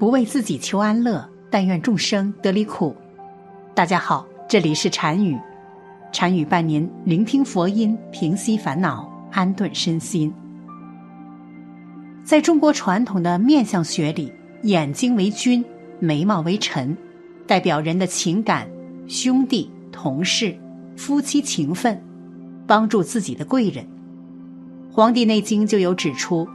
不为自己求安乐，但愿众生得离苦。大家好，这里是禅语，禅语伴您聆听佛音，平息烦恼，安顿身心。在中国传统的面相学里，眼睛为君，眉毛为臣，代表人的情感、兄弟、同事、夫妻情分，帮助自己的贵人。《黄帝内经》就有指出：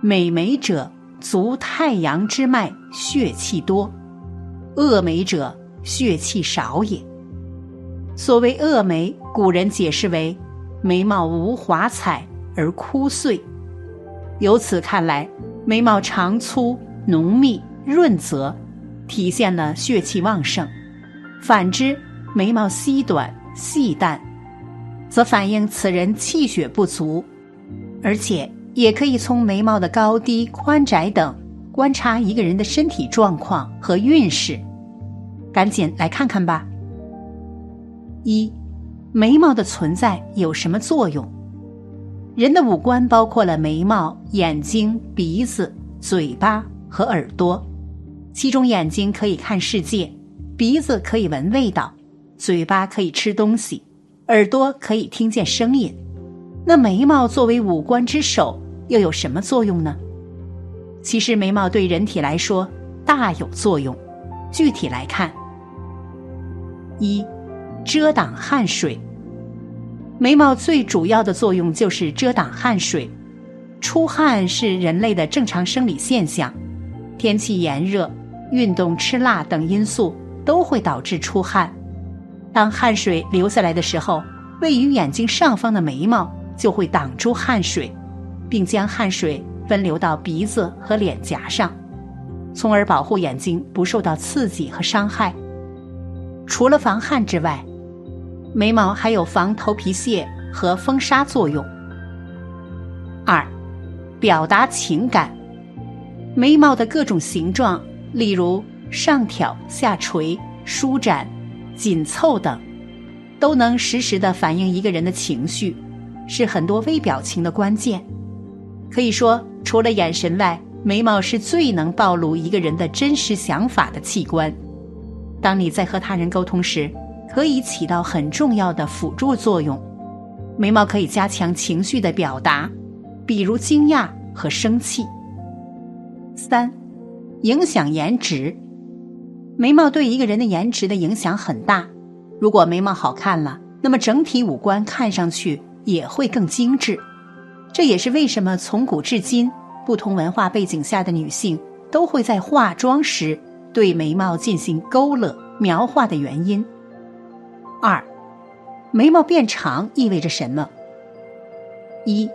美眉者。足太阳之脉，血气多；恶眉者，血气少也。所谓恶眉，古人解释为眉毛无华彩而枯碎。由此看来，眉毛长粗、浓密、润泽，体现了血气旺盛；反之，眉毛稀短、细淡，则反映此人气血不足，而且。也可以从眉毛的高低、宽窄等观察一个人的身体状况和运势。赶紧来看看吧。一，眉毛的存在有什么作用？人的五官包括了眉毛、眼睛、鼻子、嘴巴和耳朵。其中，眼睛可以看世界，鼻子可以闻味道，嘴巴可以吃东西，耳朵可以听见声音。那眉毛作为五官之首。又有什么作用呢？其实眉毛对人体来说大有作用。具体来看，一，遮挡汗水。眉毛最主要的作用就是遮挡汗水。出汗是人类的正常生理现象，天气炎热、运动、吃辣等因素都会导致出汗。当汗水流下来的时候，位于眼睛上方的眉毛就会挡住汗水。并将汗水分流到鼻子和脸颊上，从而保护眼睛不受到刺激和伤害。除了防汗之外，眉毛还有防头皮屑和风沙作用。二，表达情感。眉毛的各种形状，例如上挑、下垂、舒展、紧凑等，都能实时的反映一个人的情绪，是很多微表情的关键。可以说，除了眼神外，眉毛是最能暴露一个人的真实想法的器官。当你在和他人沟通时，可以起到很重要的辅助作用。眉毛可以加强情绪的表达，比如惊讶和生气。三，影响颜值。眉毛对一个人的颜值的影响很大。如果眉毛好看了，那么整体五官看上去也会更精致。这也是为什么从古至今，不同文化背景下的女性都会在化妆时对眉毛进行勾勒描画的原因。二，眉毛变长意味着什么？一，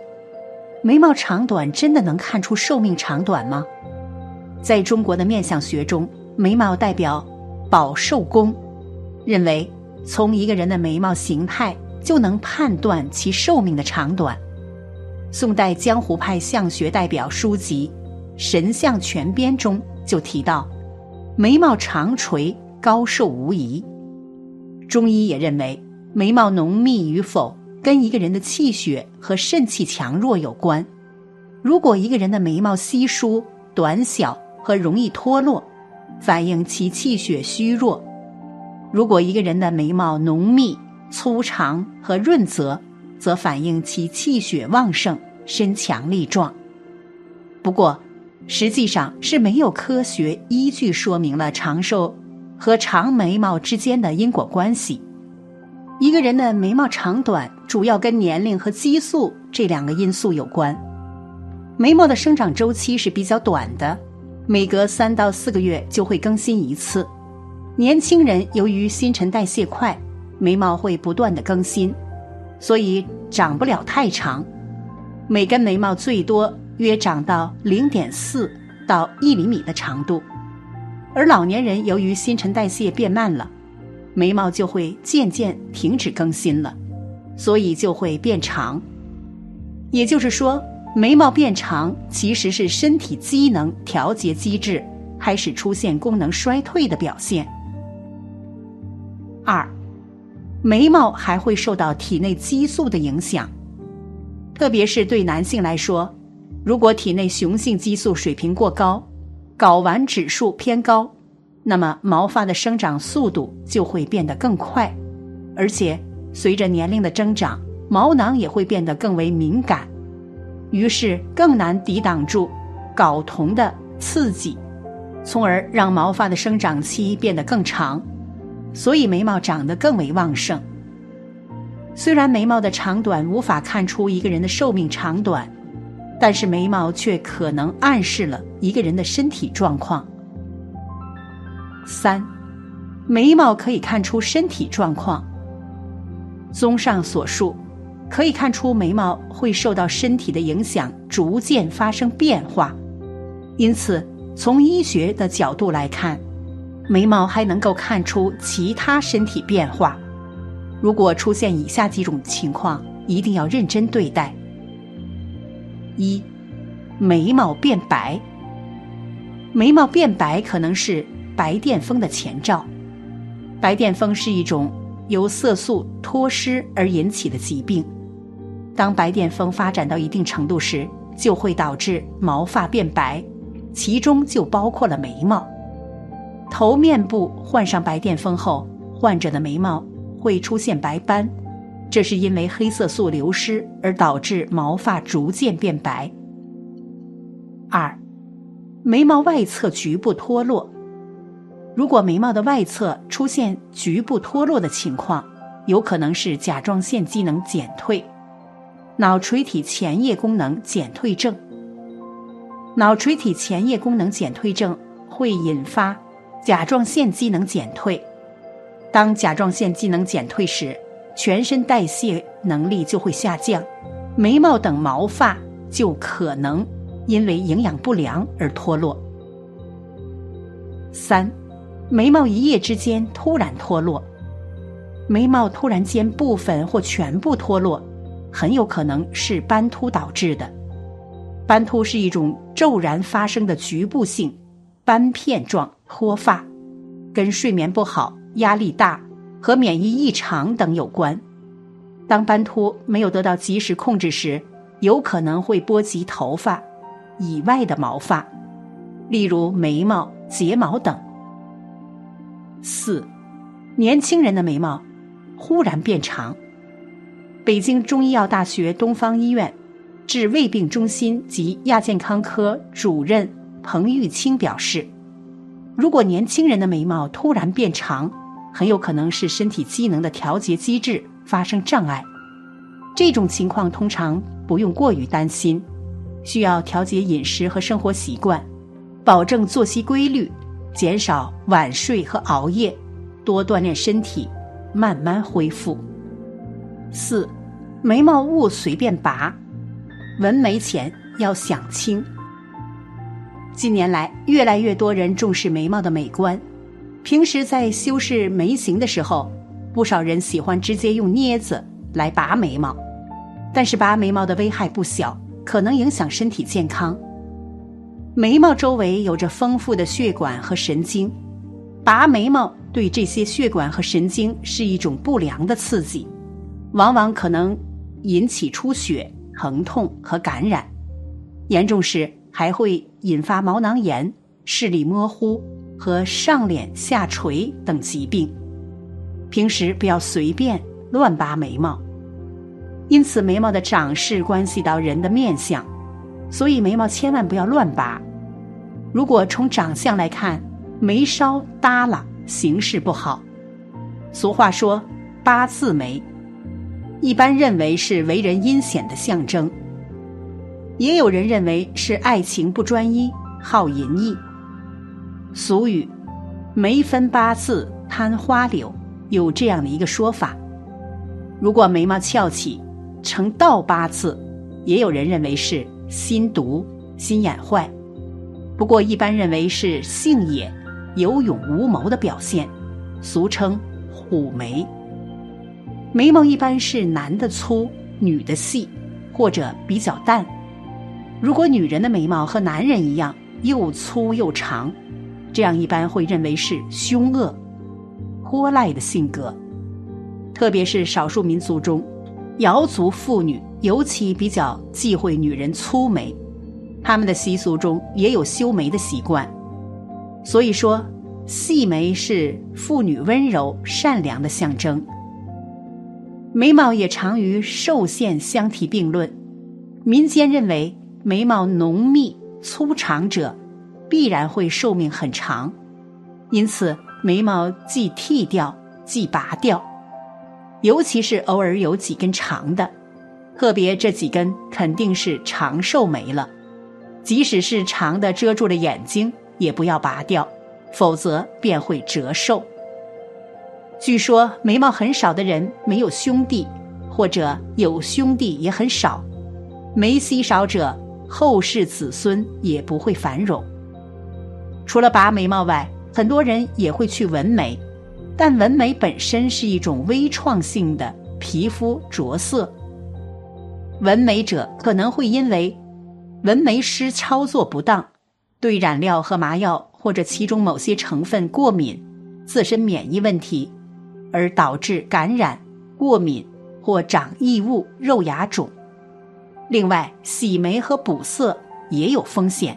眉毛长短真的能看出寿命长短吗？在中国的面相学中，眉毛代表保寿宫，认为从一个人的眉毛形态就能判断其寿命的长短。宋代江湖派相学代表书籍《神相全编》中就提到，眉毛长垂高寿无疑。中医也认为，眉毛浓密与否跟一个人的气血和肾气强弱有关。如果一个人的眉毛稀疏、短小和容易脱落，反映其气血虚弱；如果一个人的眉毛浓密、粗长和润泽，则反映其气血旺盛、身强力壮。不过，实际上是没有科学依据说明了长寿和长眉毛之间的因果关系。一个人的眉毛长短主要跟年龄和激素这两个因素有关。眉毛的生长周期是比较短的，每隔三到四个月就会更新一次。年轻人由于新陈代谢快，眉毛会不断的更新。所以长不了太长，每根眉毛最多约长到零点四到一厘米的长度，而老年人由于新陈代谢变慢了，眉毛就会渐渐停止更新了，所以就会变长。也就是说，眉毛变长其实是身体机能调节机制开始出现功能衰退的表现。二。眉毛还会受到体内激素的影响，特别是对男性来说，如果体内雄性激素水平过高，睾丸指数偏高，那么毛发的生长速度就会变得更快，而且随着年龄的增长，毛囊也会变得更为敏感，于是更难抵挡住睾酮的刺激，从而让毛发的生长期变得更长，所以眉毛长得更为旺盛。虽然眉毛的长短无法看出一个人的寿命长短。但是眉毛却可能暗示了一个人的身体状况。三，眉毛可以看出身体状况。综上所述，可以看出眉毛会受到身体的影响，逐渐发生变化。因此，从医学的角度来看，眉毛还能够看出其他身体变化。如果出现以下几种情况，一定要认真对待。一，眉毛变白。眉毛变白可能是白癜风的前兆。白癜风是一种由色素脱失而引起的疾病。当白癜风发展到一定程度时，就会导致毛发变白，其中就包括了眉毛。头面部患上白癜风后，患者的眉毛会出现白斑。这是因为黑色素流失而导致毛发逐渐变白。二，眉毛外侧局部脱落。如果眉毛的外侧出现局部脱落的情况，有可能是甲状腺机能减退、脑垂体前叶功能减退症。脑垂体前叶功能减退症会引发甲状腺机能减退。当甲状腺机能减退时，全身代谢能力就会下降，眉毛等毛发就可能因为营养不良而脱落。三，眉毛一夜之间突然脱落，眉毛突然间部分或全部脱落，很有可能是斑秃导致的。斑秃是一种骤然发生的局部性斑片状脱发，跟睡眠不好、压力大。和免疫异常等有关。当斑秃没有得到及时控制时，有可能会波及头发以外的毛发，例如眉毛、睫毛等。四，年轻人的眉毛忽然变长。北京中医药大学东方医院治胃病中心及亚健康科主任彭玉清表示，如果年轻人的眉毛突然变长，很有可能是身体机能的调节机制发生障碍，这种情况通常不用过于担心，需要调节饮食和生活习惯，保证作息规律，减少晚睡和熬夜，多锻炼身体，慢慢恢复。四，眉毛勿随便拔，纹眉前要想清。近年来，越来越多人重视眉毛的美观。平时在修饰眉形的时候，不少人喜欢直接用镊子来拔眉毛，但是拔眉毛的危害不小，可能影响身体健康。眉毛周围有着丰富的血管和神经，拔眉毛对这些血管和神经是一种不良的刺激，往往可能引起出血、疼痛和感染，严重时还会引发毛囊炎、视力模糊。和上脸下垂等疾病，平时不要随便乱拔眉毛。因此，眉毛的长势关系到人的面相，所以眉毛千万不要乱拔。如果从长相来看，眉梢耷拉，形势不好。俗话说“八字眉”，一般认为是为人阴险的象征，也有人认为是爱情不专一、好淫逸。俗语“眉分八字贪花柳”有这样的一个说法。如果眉毛翘起呈倒八字，也有人认为是心毒、心眼坏。不过一般认为是性野、有勇无谋的表现，俗称虎眉。眉毛一般是男的粗，女的细，或者比较淡。如果女人的眉毛和男人一样又粗又长。这样一般会认为是凶恶、泼赖的性格，特别是少数民族中，瑶族妇女尤其比较忌讳女人粗眉，他们的习俗中也有修眉的习惯，所以说，细眉是妇女温柔善良的象征。眉毛也常与寿限相提并论。民间认为，眉毛浓密粗长者，必然会寿命很长。因此，眉毛既剃掉，既拔掉，尤其是偶尔有几根长的，特别这几根肯定是长寿眉了。即使是长的遮住了眼睛，也不要拔掉，否则便会折寿。据说眉毛很少的人没有兄弟，或者有兄弟也很少，眉稀少者后世子孙也不会繁荣。除了拔眉毛外，很多人也会去纹眉，但纹眉本身是一种微创性的皮肤着色，纹眉者可能会因为纹眉师操作不当，对染料和麻药或者其中某些成分过敏，自身免疫问题。而导致感染、过敏或长异物、肉芽肿。另外，洗眉和补色也有风险，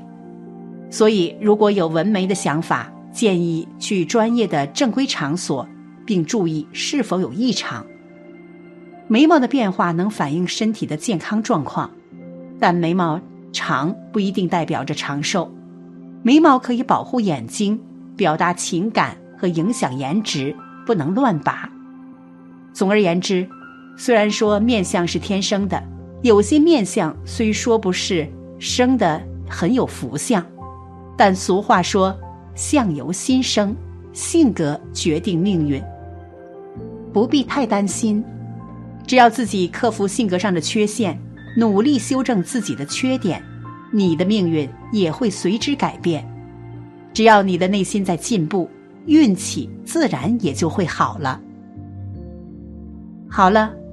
所以如果有纹眉的想法，建议去专业的正规场所，并注意是否有异常。眉毛的变化能反映身体的健康状况，但眉毛长不一定代表着长寿。眉毛可以保护眼睛，表达情感和影响颜值。不能乱拔。总而言之，虽然说面相是天生的，有些面相虽说不是生的很有福相，但俗话说“相由心生”，性格决定命运，不必太担心。只要自己克服性格上的缺陷，努力修正自己的缺点，你的命运也会随之改变。只要你的内心在进步。运气自然也就会好了。好了，